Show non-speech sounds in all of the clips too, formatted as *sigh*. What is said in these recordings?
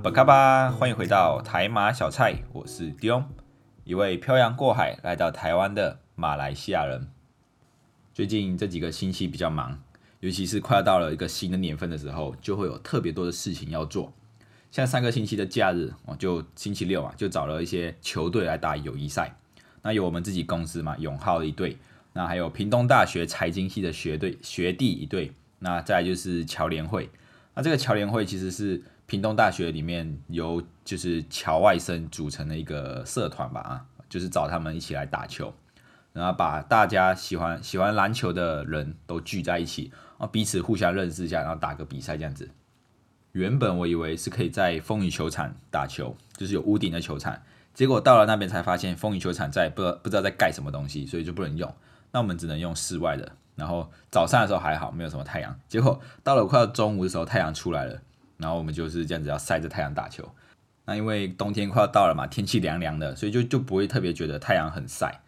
不卡巴，欢迎回到台马小菜，我是 Dion，一位漂洋过海来到台湾的马来西亚人。最近这几个星期比较忙，尤其是快要到了一个新的年份的时候，就会有特别多的事情要做。像上个星期的假日，我就星期六啊，就找了一些球队来打友谊赛。那有我们自己公司嘛，永浩一队，那还有屏东大学财经系的学队学弟一队，那再就是侨联会。那这个侨联会其实是屏东大学里面由就是侨外生组成的一个社团吧啊，就是找他们一起来打球，然后把大家喜欢喜欢篮球的人都聚在一起，然后彼此互相认识一下，然后打个比赛这样子。原本我以为是可以在风雨球场打球，就是有屋顶的球场，结果到了那边才发现风雨球场在不不知道在盖什么东西，所以就不能用。那我们只能用室外的。然后早上的时候还好，没有什么太阳。结果到了快要中午的时候，太阳出来了，然后我们就是这样子要晒着太阳打球。那因为冬天快要到了嘛，天气凉凉的，所以就就不会特别觉得太阳很晒。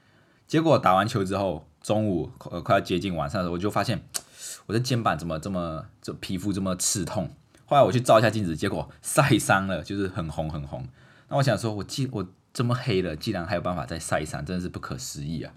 结果打完球之后，中午呃快要接近晚上的时候，我就发现 *tsk* 我的肩膀怎么这么这皮肤这么刺痛。后来我去照一下镜子，结果晒伤了，就是很红很红。那我想说，我既我这么黑了，竟然还有办法再晒伤，真的是不可思议啊！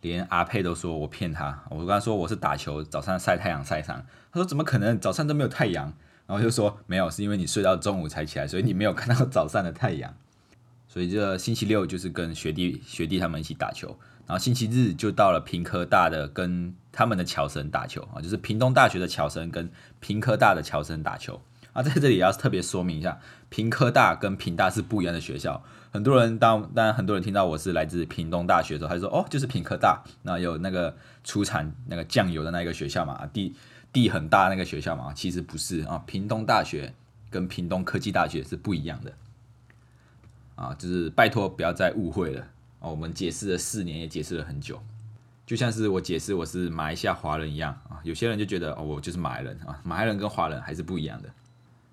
连阿佩都说我骗他，我跟他说我是打球早上晒太阳晒伤，他说怎么可能早上都没有太阳？然后就说没有，是因为你睡到中午才起来，所以你没有看到早上的太阳。*laughs* 所以这星期六就是跟学弟学弟他们一起打球，然后星期日就到了平科大的跟他们的侨生打球啊，就是屏东大学的侨生跟平科大的侨生打球。啊，在这里要特别说明一下，平科大跟平大是不一样的学校。很多人当当然很多人听到我是来自屏东大学的时候，他就说哦，就是平科大，那有那个出产那个酱油的那个学校嘛，第地很大那个学校嘛，其实不是啊，屏东大学跟屏东科技大学是不一样的。啊，就是拜托不要再误会了啊，我们解释了四年，也解释了很久，就像是我解释我是马来西亚华人一样啊，有些人就觉得哦，我就是马来人啊，马来人跟华人还是不一样的。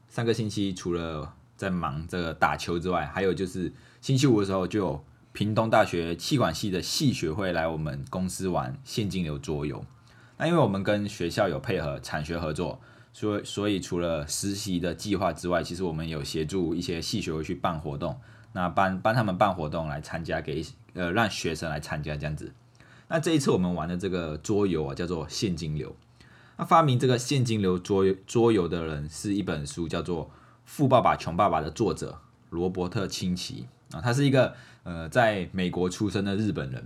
上个星期除了在忙这个打球之外，还有就是星期五的时候就有屏东大学气管系的系学会来我们公司玩现金流桌游。那因为我们跟学校有配合产学合作，所以所以除了实习的计划之外，其实我们有协助一些系学会去办活动，那帮帮他们办活动来参加，给呃让学生来参加这样子。那这一次我们玩的这个桌游啊，叫做现金流。那发明这个现金流桌桌游的人是一本书，叫做《富爸爸穷爸爸》的作者罗伯特清崎啊，他是一个呃在美国出生的日本人。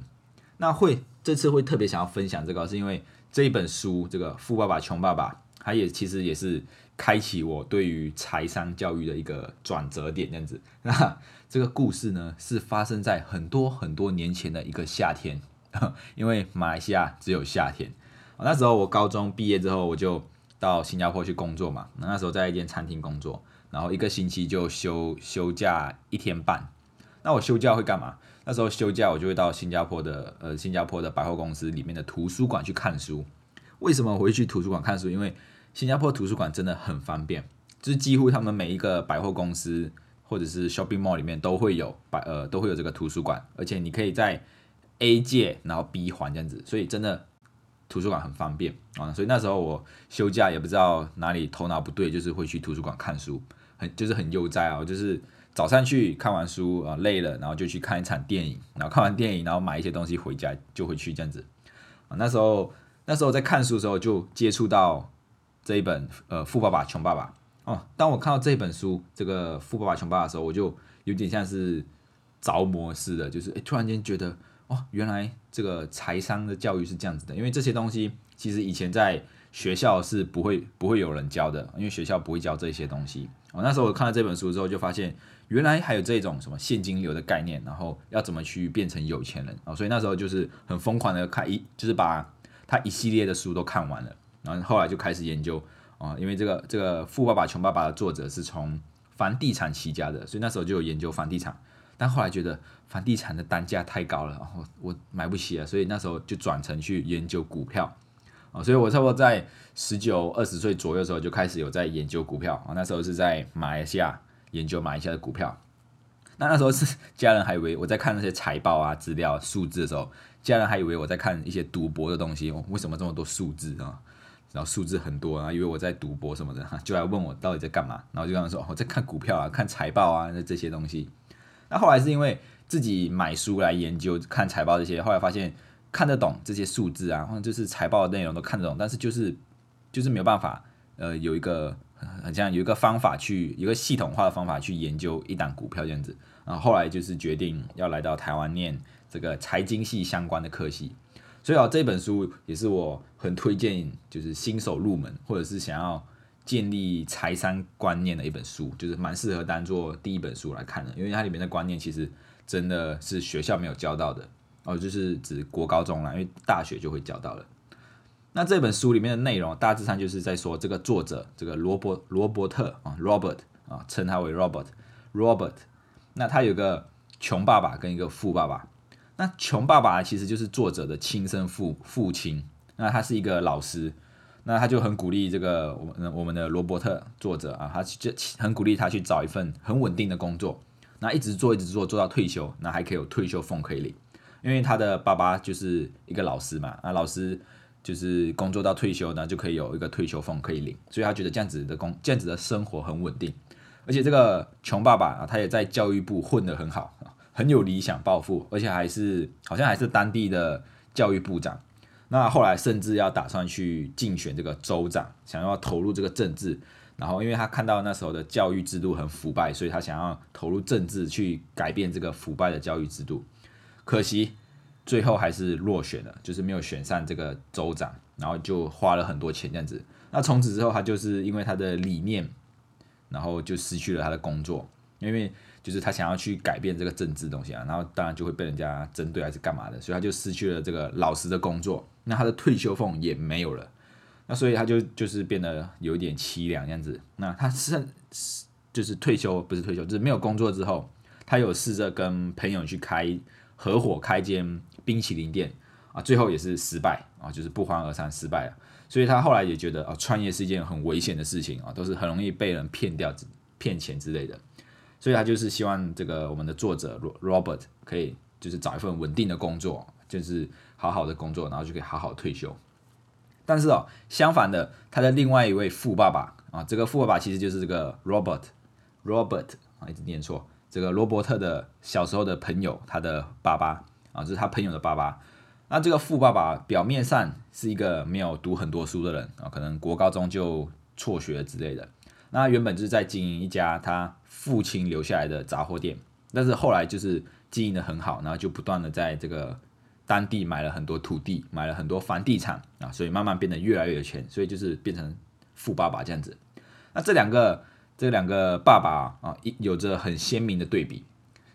那会这次会特别想要分享这个，是因为这一本书这个《富爸爸穷爸爸》，他也其实也是开启我对于财商教育的一个转折点这样子。那这个故事呢，是发生在很多很多年前的一个夏天，*laughs* 因为马来西亚只有夏天。那时候我高中毕业之后，我就到新加坡去工作嘛。那时候在一间餐厅工作，然后一个星期就休休假一天半。那我休假会干嘛？那时候休假我就会到新加坡的呃新加坡的百货公司里面的图书馆去看书。为什么我会去图书馆看书？因为新加坡图书馆真的很方便，就是几乎他们每一个百货公司或者是 shopping mall 里面都会有百呃都会有这个图书馆，而且你可以在 A 借然后 B 还这样子，所以真的。图书馆很方便啊，所以那时候我休假也不知道哪里头脑不对，就是会去图书馆看书，很就是很悠哉啊，就是早上去看完书啊累了，然后就去看一场电影，然后看完电影，然后买一些东西回家就回去这样子啊。那时候那时候在看书的时候就接触到这一本呃《富爸爸穷爸爸》哦。当我看到这本书这个《富爸爸穷爸爸》的时候，我就有点像是着魔似的，就是突然间觉得。哦，原来这个财商的教育是这样子的，因为这些东西其实以前在学校是不会不会有人教的，因为学校不会教这些东西。哦，那时候我看了这本书之后，就发现原来还有这种什么现金流的概念，然后要怎么去变成有钱人啊，所以那时候就是很疯狂的看一，就是把他一系列的书都看完了，然后后来就开始研究啊，因为这个这个富爸爸穷爸爸的作者是从房地产起家的，所以那时候就有研究房地产。但后来觉得房地产的单价太高了，然后我买不起啊，所以那时候就转成去研究股票啊，所以我差不多在十九二十岁左右的时候就开始有在研究股票啊，那时候是在马来西亚研究马来西亚的股票。那那时候是家人还以为我在看那些财报啊、资料、数字的时候，家人还以为我在看一些赌博的东西。为什么这么多数字啊？然后数字很多，然后以为我在赌博什么的哈，就来问我到底在干嘛，然后就跟他说我在看股票啊，看财报啊，那这些东西。那后来是因为自己买书来研究看财报这些，后来发现看得懂这些数字啊，或者就是财报的内容都看得懂，但是就是就是没有办法，呃，有一个很像有一个方法去一个系统化的方法去研究一档股票这样子。然后后来就是决定要来到台湾念这个财经系相关的科系，所以啊这本书也是我很推荐，就是新手入门或者是想要建立财商观念的一本书，就是蛮适合当做第一本书来看的，因为它里面的观念其实真的是学校没有教到的哦，就是指国高中啦，因为大学就会教到了。那这本书里面的内容大致上就是在说这个作者这个罗伯罗伯特啊，Robert 啊，称他为 Robert，Robert。那他有个穷爸爸跟一个富爸爸。那穷爸爸其实就是作者的亲生父父亲。那他是一个老师，那他就很鼓励这个我们我们的罗伯特作者啊，他就很鼓励他去找一份很稳定的工作，那一直做一直做做到退休，那还可以有退休俸可以领。因为他的爸爸就是一个老师嘛，啊老师就是工作到退休呢就可以有一个退休俸可以领，所以他觉得这样子的工这样子的生活很稳定。而且这个穷爸爸啊，他也在教育部混得很好，很有理想抱负，而且还是好像还是当地的教育部长。那后来甚至要打算去竞选这个州长，想要投入这个政治。然后因为他看到那时候的教育制度很腐败，所以他想要投入政治去改变这个腐败的教育制度。可惜最后还是落选了，就是没有选上这个州长，然后就花了很多钱这样子。那从此之后，他就是因为他的理念。然后就失去了他的工作，因为就是他想要去改变这个政治东西啊，然后当然就会被人家针对还是干嘛的，所以他就失去了这个老师的工作，那他的退休俸也没有了，那所以他就就是变得有一点凄凉这样子。那他是就是退休不是退休，就是没有工作之后，他有试着跟朋友去开合伙开间冰淇淋店啊，最后也是失败啊，就是不欢而散失败了。所以他后来也觉得啊，创业是一件很危险的事情啊，都是很容易被人骗掉、骗钱之类的。所以他就是希望这个我们的作者 Robert 可以就是找一份稳定的工作，就是好好的工作，然后就可以好好退休。但是哦，相反的，他的另外一位富爸爸啊，这个富爸爸其实就是这个 Robert，Robert 啊，一直念错，这个罗伯特的小时候的朋友，他的爸爸啊，这是他朋友的爸爸。那这个富爸爸表面上是一个没有读很多书的人啊，可能国高中就辍学之类的。那原本就是在经营一家他父亲留下来的杂货店，但是后来就是经营的很好，然后就不断的在这个当地买了很多土地，买了很多房地产啊，所以慢慢变得越来越有钱，所以就是变成富爸爸这样子。那这两个这两个爸爸啊，有着很鲜明的对比。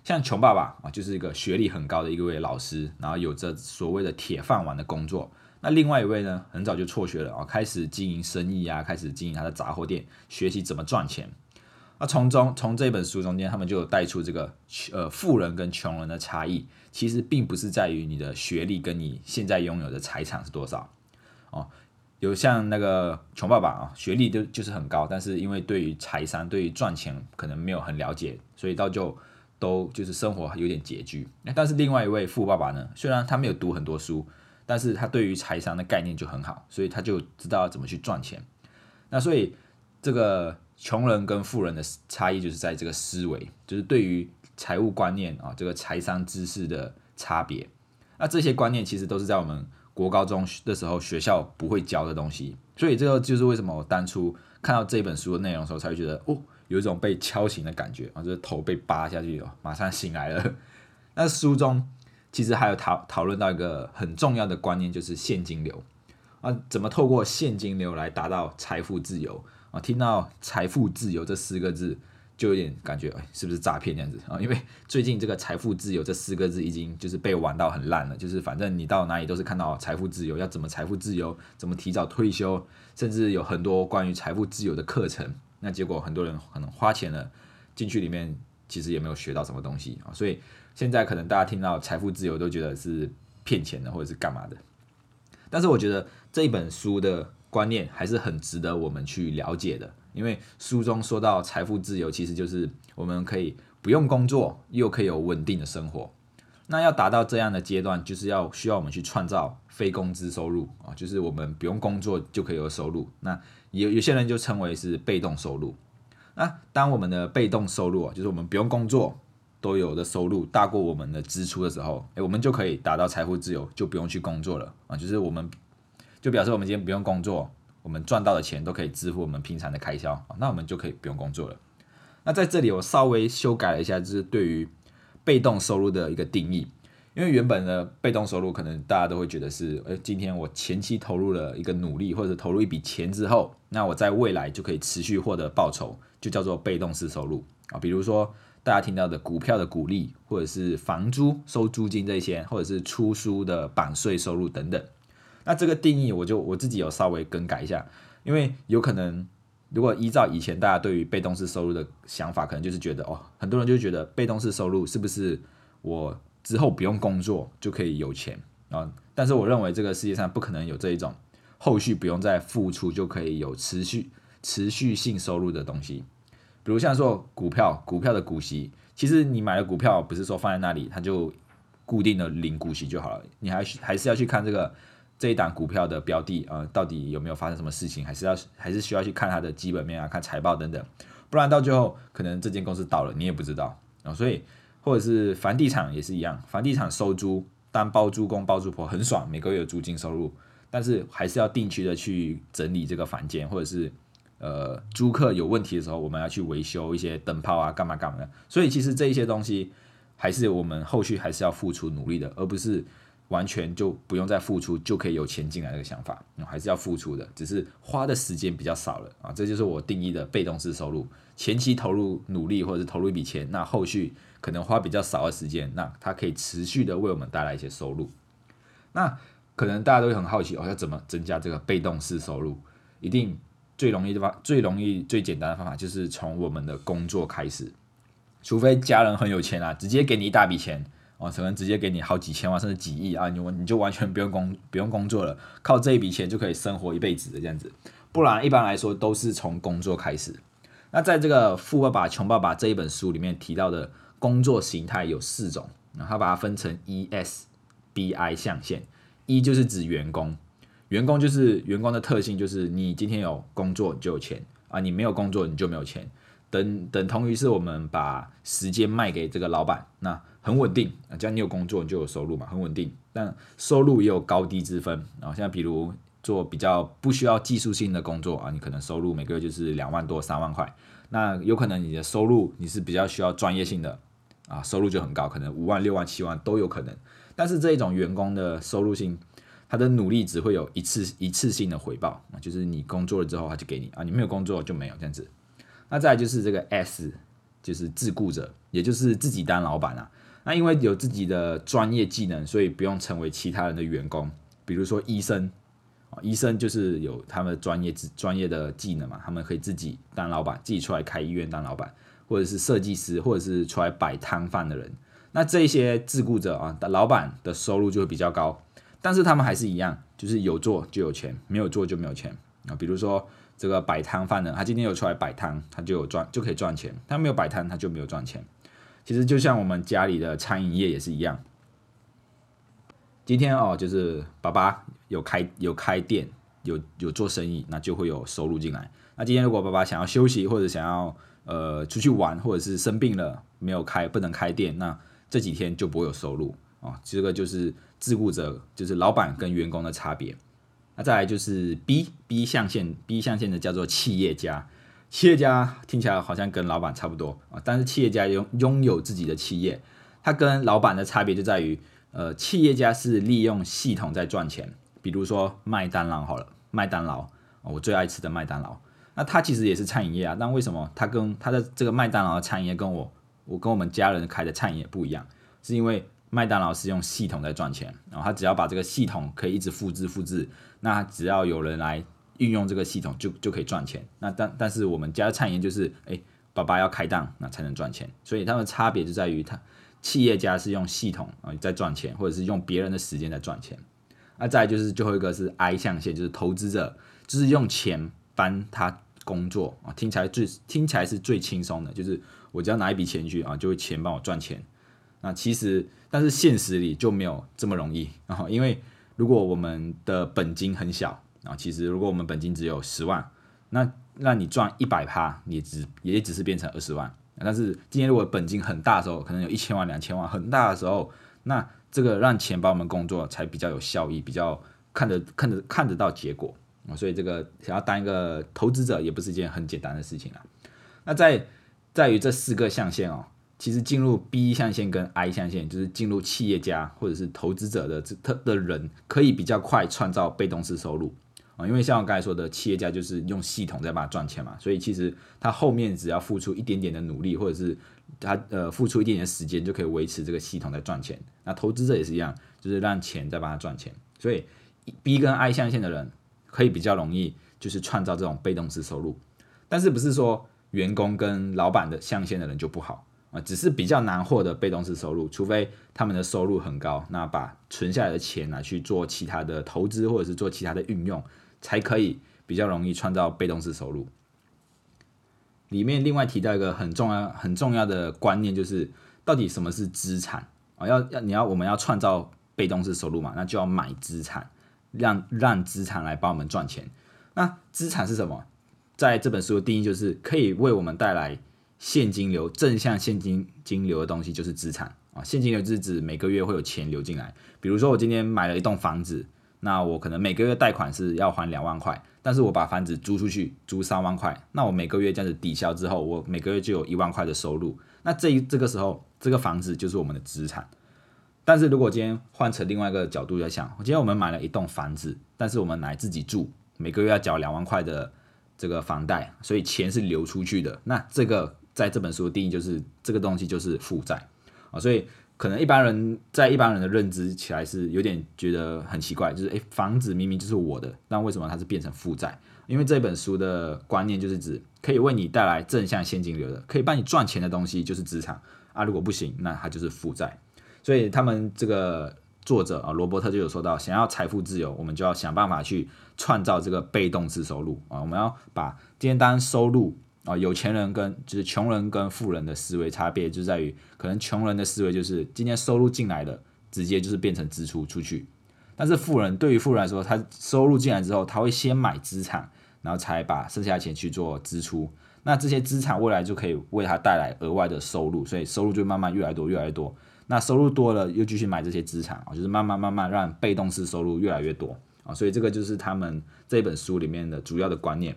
像穷爸爸啊，就是一个学历很高的一位老师，然后有着所谓的铁饭碗的工作。那另外一位呢，很早就辍学了啊，开始经营生意啊，开始经营他的杂货店，学习怎么赚钱。那从中从这本书中间，他们就带出这个呃富人跟穷人的差异，其实并不是在于你的学历跟你现在拥有的财产是多少哦。有像那个穷爸爸啊，学历就就是很高，但是因为对于财商、对于赚钱可能没有很了解，所以到就。都就是生活有点拮据，但是另外一位富爸爸呢，虽然他没有读很多书，但是他对于财商的概念就很好，所以他就知道怎么去赚钱。那所以这个穷人跟富人的差异就是在这个思维，就是对于财务观念啊，这个财商知识的差别。那这些观念其实都是在我们国高中的时候学校不会教的东西，所以这个就是为什么我当初看到这本书的内容的时候，才会觉得哦。有一种被敲醒的感觉啊，就是头被扒下去，马上醒来了。*laughs* 那书中其实还有讨讨论到一个很重要的观念，就是现金流啊，怎么透过现金流来达到财富自由啊？听到财富自由这四个字，就有点感觉，哎，是不是诈骗这样子啊？因为 *laughs* 最近这个财富自由这四个字已经就是被玩到很烂了，就是反正你到哪里都是看到财富自由，要怎么财富自由，怎么提早退休，甚至有很多关于财富自由的课程。那结果很多人可能花钱了进去里面，其实也没有学到什么东西啊，所以现在可能大家听到财富自由都觉得是骗钱的或者是干嘛的。但是我觉得这一本书的观念还是很值得我们去了解的，因为书中说到财富自由，其实就是我们可以不用工作，又可以有稳定的生活。那要达到这样的阶段，就是要需要我们去创造非工资收入啊，就是我们不用工作就可以有收入。那有有些人就称为是被动收入。那当我们的被动收入啊，就是我们不用工作都有的收入大过我们的支出的时候，诶，我们就可以达到财富自由，就不用去工作了啊。就是我们就表示我们今天不用工作，我们赚到的钱都可以支付我们平常的开销，那我们就可以不用工作了。那在这里我稍微修改了一下，就是对于被动收入的一个定义，因为原本的被动收入可能大家都会觉得是，呃，今天我前期投入了一个努力或者投入一笔钱之后，那我在未来就可以持续获得报酬，就叫做被动式收入啊。比如说大家听到的股票的股利，或者是房租收租金这些，或者是出书的版税收入等等。那这个定义我就我自己有稍微更改一下，因为有可能。如果依照以前大家对于被动式收入的想法，可能就是觉得哦，很多人就觉得被动式收入是不是我之后不用工作就可以有钱啊？但是我认为这个世界上不可能有这一种后续不用再付出就可以有持续持续性收入的东西。比如像说股票，股票的股息，其实你买了股票不是说放在那里它就固定的领股息就好了，你还还是要去看这个。这一档股票的标的啊，到底有没有发生什么事情？还是要还是需要去看它的基本面啊，看财报等等，不然到最后可能这间公司倒了，你也不知道啊。所以或者是房地产也是一样，房地产收租当包租公包租婆很爽，每个月有租金收入，但是还是要定期的去整理这个房间，或者是呃租客有问题的时候，我们要去维修一些灯泡啊，干嘛干嘛的。所以其实这一些东西还是我们后续还是要付出努力的，而不是。完全就不用再付出就可以有钱进来的想法，还是要付出的，只是花的时间比较少了啊。这就是我定义的被动式收入。前期投入努力或者是投入一笔钱，那后续可能花比较少的时间，那它可以持续的为我们带来一些收入。那可能大家都会很好奇哦，要怎么增加这个被动式收入？一定最容易的方、最容易、最简单的方法就是从我们的工作开始，除非家人很有钱啊，直接给你一大笔钱。哦，可能直接给你好几千万甚至几亿啊，你你就完全不用工不用工作了，靠这一笔钱就可以生活一辈子的这样子。不然一般来说都是从工作开始。那在这个《富爸爸穷爸爸》这一本书里面提到的工作形态有四种，然后把它分成 E S B I 象限。E 就是指员工，员工就是员工的特性就是你今天有工作你就有钱啊，你没有工作你就没有钱。等等同于是我们把时间卖给这个老板，那很稳定啊，只要你有工作你就有收入嘛，很稳定。但收入也有高低之分啊，像比如做比较不需要技术性的工作啊，你可能收入每个月就是两万多三万块。那有可能你的收入你是比较需要专业性的啊，收入就很高，可能五万六万七万都有可能。但是这一种员工的收入性，他的努力只会有一次一次性的回报啊，就是你工作了之后他就给你啊，你没有工作就没有这样子。那再就是这个 S，就是自雇者，也就是自己当老板啊。那因为有自己的专业技能，所以不用成为其他人的员工。比如说医生，啊，医生就是有他们专业专业的技能嘛，他们可以自己当老板，自己出来开医院当老板，或者是设计师，或者是出来摆摊贩的人。那这些自雇者啊，的老板的收入就会比较高，但是他们还是一样，就是有做就有钱，没有做就没有钱啊。比如说。这个摆摊贩呢，他今天有出来摆摊，他就有赚，就可以赚钱；他没有摆摊，他就没有赚钱。其实就像我们家里的餐饮业也是一样。今天哦，就是爸爸有开有开店，有有做生意，那就会有收入进来。那今天如果爸爸想要休息，或者想要呃出去玩，或者是生病了没有开不能开店，那这几天就不会有收入啊。这个就是自雇者，就是老板跟员工的差别。那再来就是 B B 象限，B 象限的叫做企业家。企业家听起来好像跟老板差不多啊，但是企业家拥拥有自己的企业，他跟老板的差别就在于，呃，企业家是利用系统在赚钱。比如说麦当劳好了，麦当劳，我最爱吃的麦当劳，那他其实也是餐饮业啊，但为什么他跟他的这个麦当劳的餐饮业跟我我跟我们家人开的餐饮业不一样？是因为麦当劳是用系统在赚钱，然后他只要把这个系统可以一直复制复制。那只要有人来运用这个系统，就就可以赚钱。那但但是我们家的产业就是，哎，爸爸要开档，那才能赚钱。所以他们差别就在于，他企业家是用系统啊在赚钱，或者是用别人的时间在赚钱。那再就是最后一个是 I 象限，就是投资者，就是用钱帮他工作啊，听起来最听起来是最轻松的，就是我只要拿一笔钱去啊，就会钱帮我赚钱。那其实，但是现实里就没有这么容易啊，因为如果我们的本金很小啊，其实如果我们本金只有十万，那那你赚一百趴，你只也只是变成二十万。但是今天如果本金很大的时候，可能有一千万、两千万，很大的时候，那这个让钱帮我们工作才比较有效益，比较看得看得看得到结果啊。所以这个想要当一个投资者，也不是一件很简单的事情啊。那在在于这四个象限哦，其实进入 B 象限跟 I 象限，就是进入企业家或者是投资者的这特的人，可以比较快创造被动式收入啊。因为像我刚才说的，企业家就是用系统在帮他赚钱嘛，所以其实他后面只要付出一点点的努力，或者是他呃付出一点点时间，就可以维持这个系统在赚钱。那投资者也是一样，就是让钱在帮他赚钱。所以 B 跟 I 象限的人可以比较容易就是创造这种被动式收入，但是不是说。员工跟老板的象限的人就不好啊，只是比较难获得被动式收入，除非他们的收入很高，那把存下来的钱拿去做其他的投资或者是做其他的运用，才可以比较容易创造被动式收入。里面另外提到一个很重要很重要的观念，就是到底什么是资产啊？要要你要我们要创造被动式收入嘛，那就要买资产，让让资产来帮我们赚钱。那资产是什么？在这本书的定义就是可以为我们带来现金流、正向现金金流的东西就是资产啊。现金流是指每个月会有钱流进来。比如说我今天买了一栋房子，那我可能每个月贷款是要还两万块，但是我把房子租出去租三万块，那我每个月这样子抵消之后，我每个月就有一万块的收入。那这一这个时候这个房子就是我们的资产。但是如果今天换成另外一个角度来想，今天我们买了一栋房子，但是我们来自己住，每个月要缴两万块的。这个房贷，所以钱是流出去的。那这个在这本书的定义就是这个东西就是负债啊，所以可能一般人在一般人的认知起来是有点觉得很奇怪，就是诶，房子明明就是我的，那为什么它是变成负债？因为这本书的观念就是指可以为你带来正向现金流的，可以帮你赚钱的东西就是资产啊，如果不行，那它就是负债。所以他们这个。作者啊，罗伯特就有说到，想要财富自由，我们就要想办法去创造这个被动式收入啊。我们要把今天单收入啊，有钱人跟就是穷人跟富人的思维差别就在于，可能穷人的思维就是今天收入进来的直接就是变成支出出去，但是富人对于富人来说，他收入进来之后，他会先买资产，然后才把剩下的钱去做支出。那这些资产未来就可以为他带来额外的收入，所以收入就慢慢越来越多，越来越多。那收入多了，又继续买这些资产啊，就是慢慢慢慢让被动式收入越来越多啊，所以这个就是他们这本书里面的主要的观念。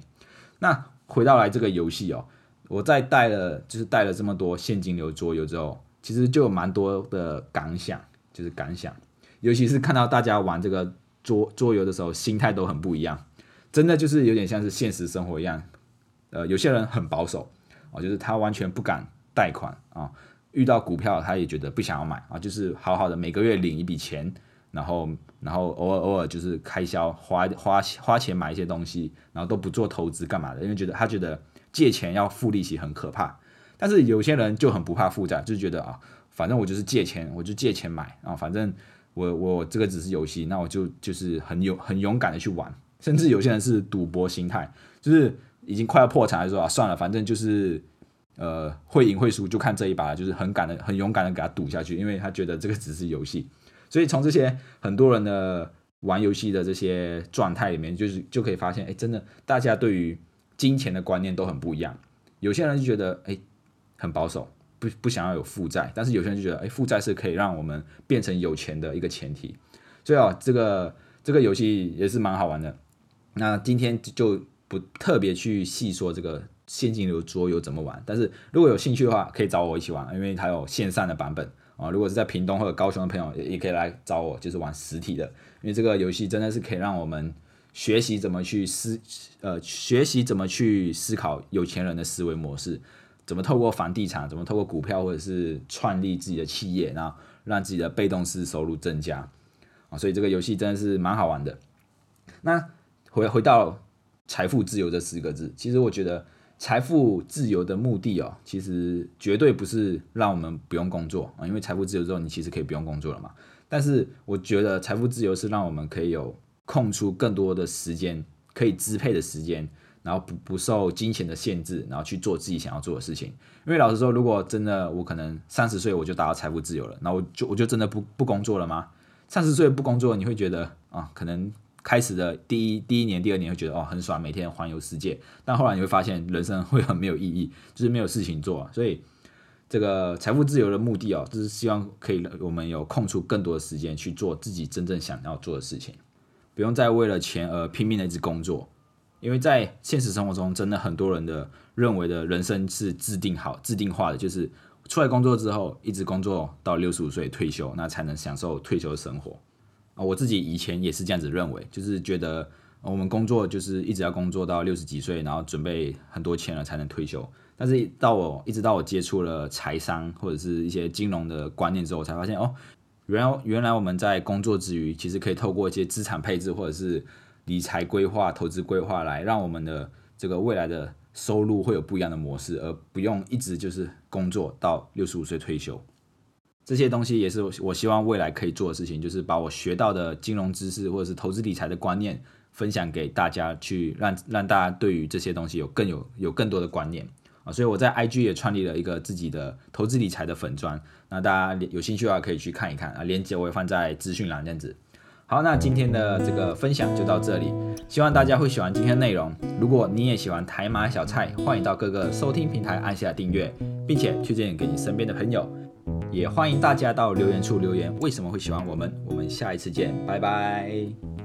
那回到来这个游戏哦，我在带了就是带了这么多现金流桌游之后，其实就有蛮多的感想，就是感想，尤其是看到大家玩这个桌桌游的时候，心态都很不一样，真的就是有点像是现实生活一样，呃，有些人很保守啊，就是他完全不敢贷款啊。遇到股票，他也觉得不想要买啊，就是好好的每个月领一笔钱，然后然后偶尔偶尔就是开销花花花钱买一些东西，然后都不做投资干嘛的，因为觉得他觉得借钱要付利息很可怕。但是有些人就很不怕负债，就觉得啊，反正我就是借钱，我就借钱买啊，反正我我这个只是游戏，那我就就是很勇很勇敢的去玩。甚至有些人是赌博心态，就是已经快要破产，说啊算了，反正就是。呃，会赢会输就看这一把，就是很敢的、很勇敢的给他赌下去，因为他觉得这个只是游戏。所以从这些很多人的玩游戏的这些状态里面，就是就可以发现，哎，真的大家对于金钱的观念都很不一样。有些人就觉得，哎，很保守，不不想要有负债；但是有些人就觉得，哎，负债是可以让我们变成有钱的一个前提。所以啊，这个这个游戏也是蛮好玩的。那今天就不特别去细说这个。现金流桌游怎么玩？但是如果有兴趣的话，可以找我一起玩，因为它有线上的版本啊。如果是在屏东或者高雄的朋友，也也可以来找我，就是玩实体的。因为这个游戏真的是可以让我们学习怎么去思，呃，学习怎么去思考有钱人的思维模式，怎么透过房地产，怎么透过股票或者是创立自己的企业，然后让自己的被动式收入增加啊。所以这个游戏真的是蛮好玩的。那回回到财富自由这四个字，其实我觉得。财富自由的目的哦，其实绝对不是让我们不用工作啊，因为财富自由之后，你其实可以不用工作了嘛。但是我觉得财富自由是让我们可以有空出更多的时间，可以支配的时间，然后不不受金钱的限制，然后去做自己想要做的事情。因为老实说，如果真的我可能三十岁我就达到财富自由了，那我就我就真的不不工作了吗？三十岁不工作，你会觉得啊，可能开始的第一第一年、第二年会觉得哦很爽，每天环游世界。但后来你会发现，人生会很没有意义，*laughs* 就是没有事情做。所以这个财富自由的目的哦，就是希望可以我们有空出更多的时间去做自己真正想要做的事情，不用再为了钱而拼命的一直工作。因为在现实生活中，真的很多人的认为的人生是制定好、制定化的，就是出来工作之后，一直工作到六十五岁退休，那才能享受退休的生活。啊，我自己以前也是这样子认为，就是觉得我们工作就是一直要工作到六十几岁，然后准备很多钱了才能退休。但是到我一直到我接触了财商或者是一些金融的观念之后，我才发现哦，原来原来我们在工作之余，其实可以透过一些资产配置或者是理财规划、投资规划来让我们的这个未来的收入会有不一样的模式，而不用一直就是工作到六十五岁退休。这些东西也是我希望未来可以做的事情，就是把我学到的金融知识或者是投资理财的观念分享给大家，去让让大家对于这些东西有更有有更多的观念啊。所以我在 IG 也创立了一个自己的投资理财的粉砖，那大家有兴趣的话可以去看一看啊，链接我也放在资讯栏这样子。好，那今天的这个分享就到这里，希望大家会喜欢今天的内容。如果你也喜欢台马小菜，欢迎到各个收听平台按下订阅，并且推荐给你身边的朋友。也欢迎大家到留言处留言，为什么会喜欢我们？我们下一次见，拜拜。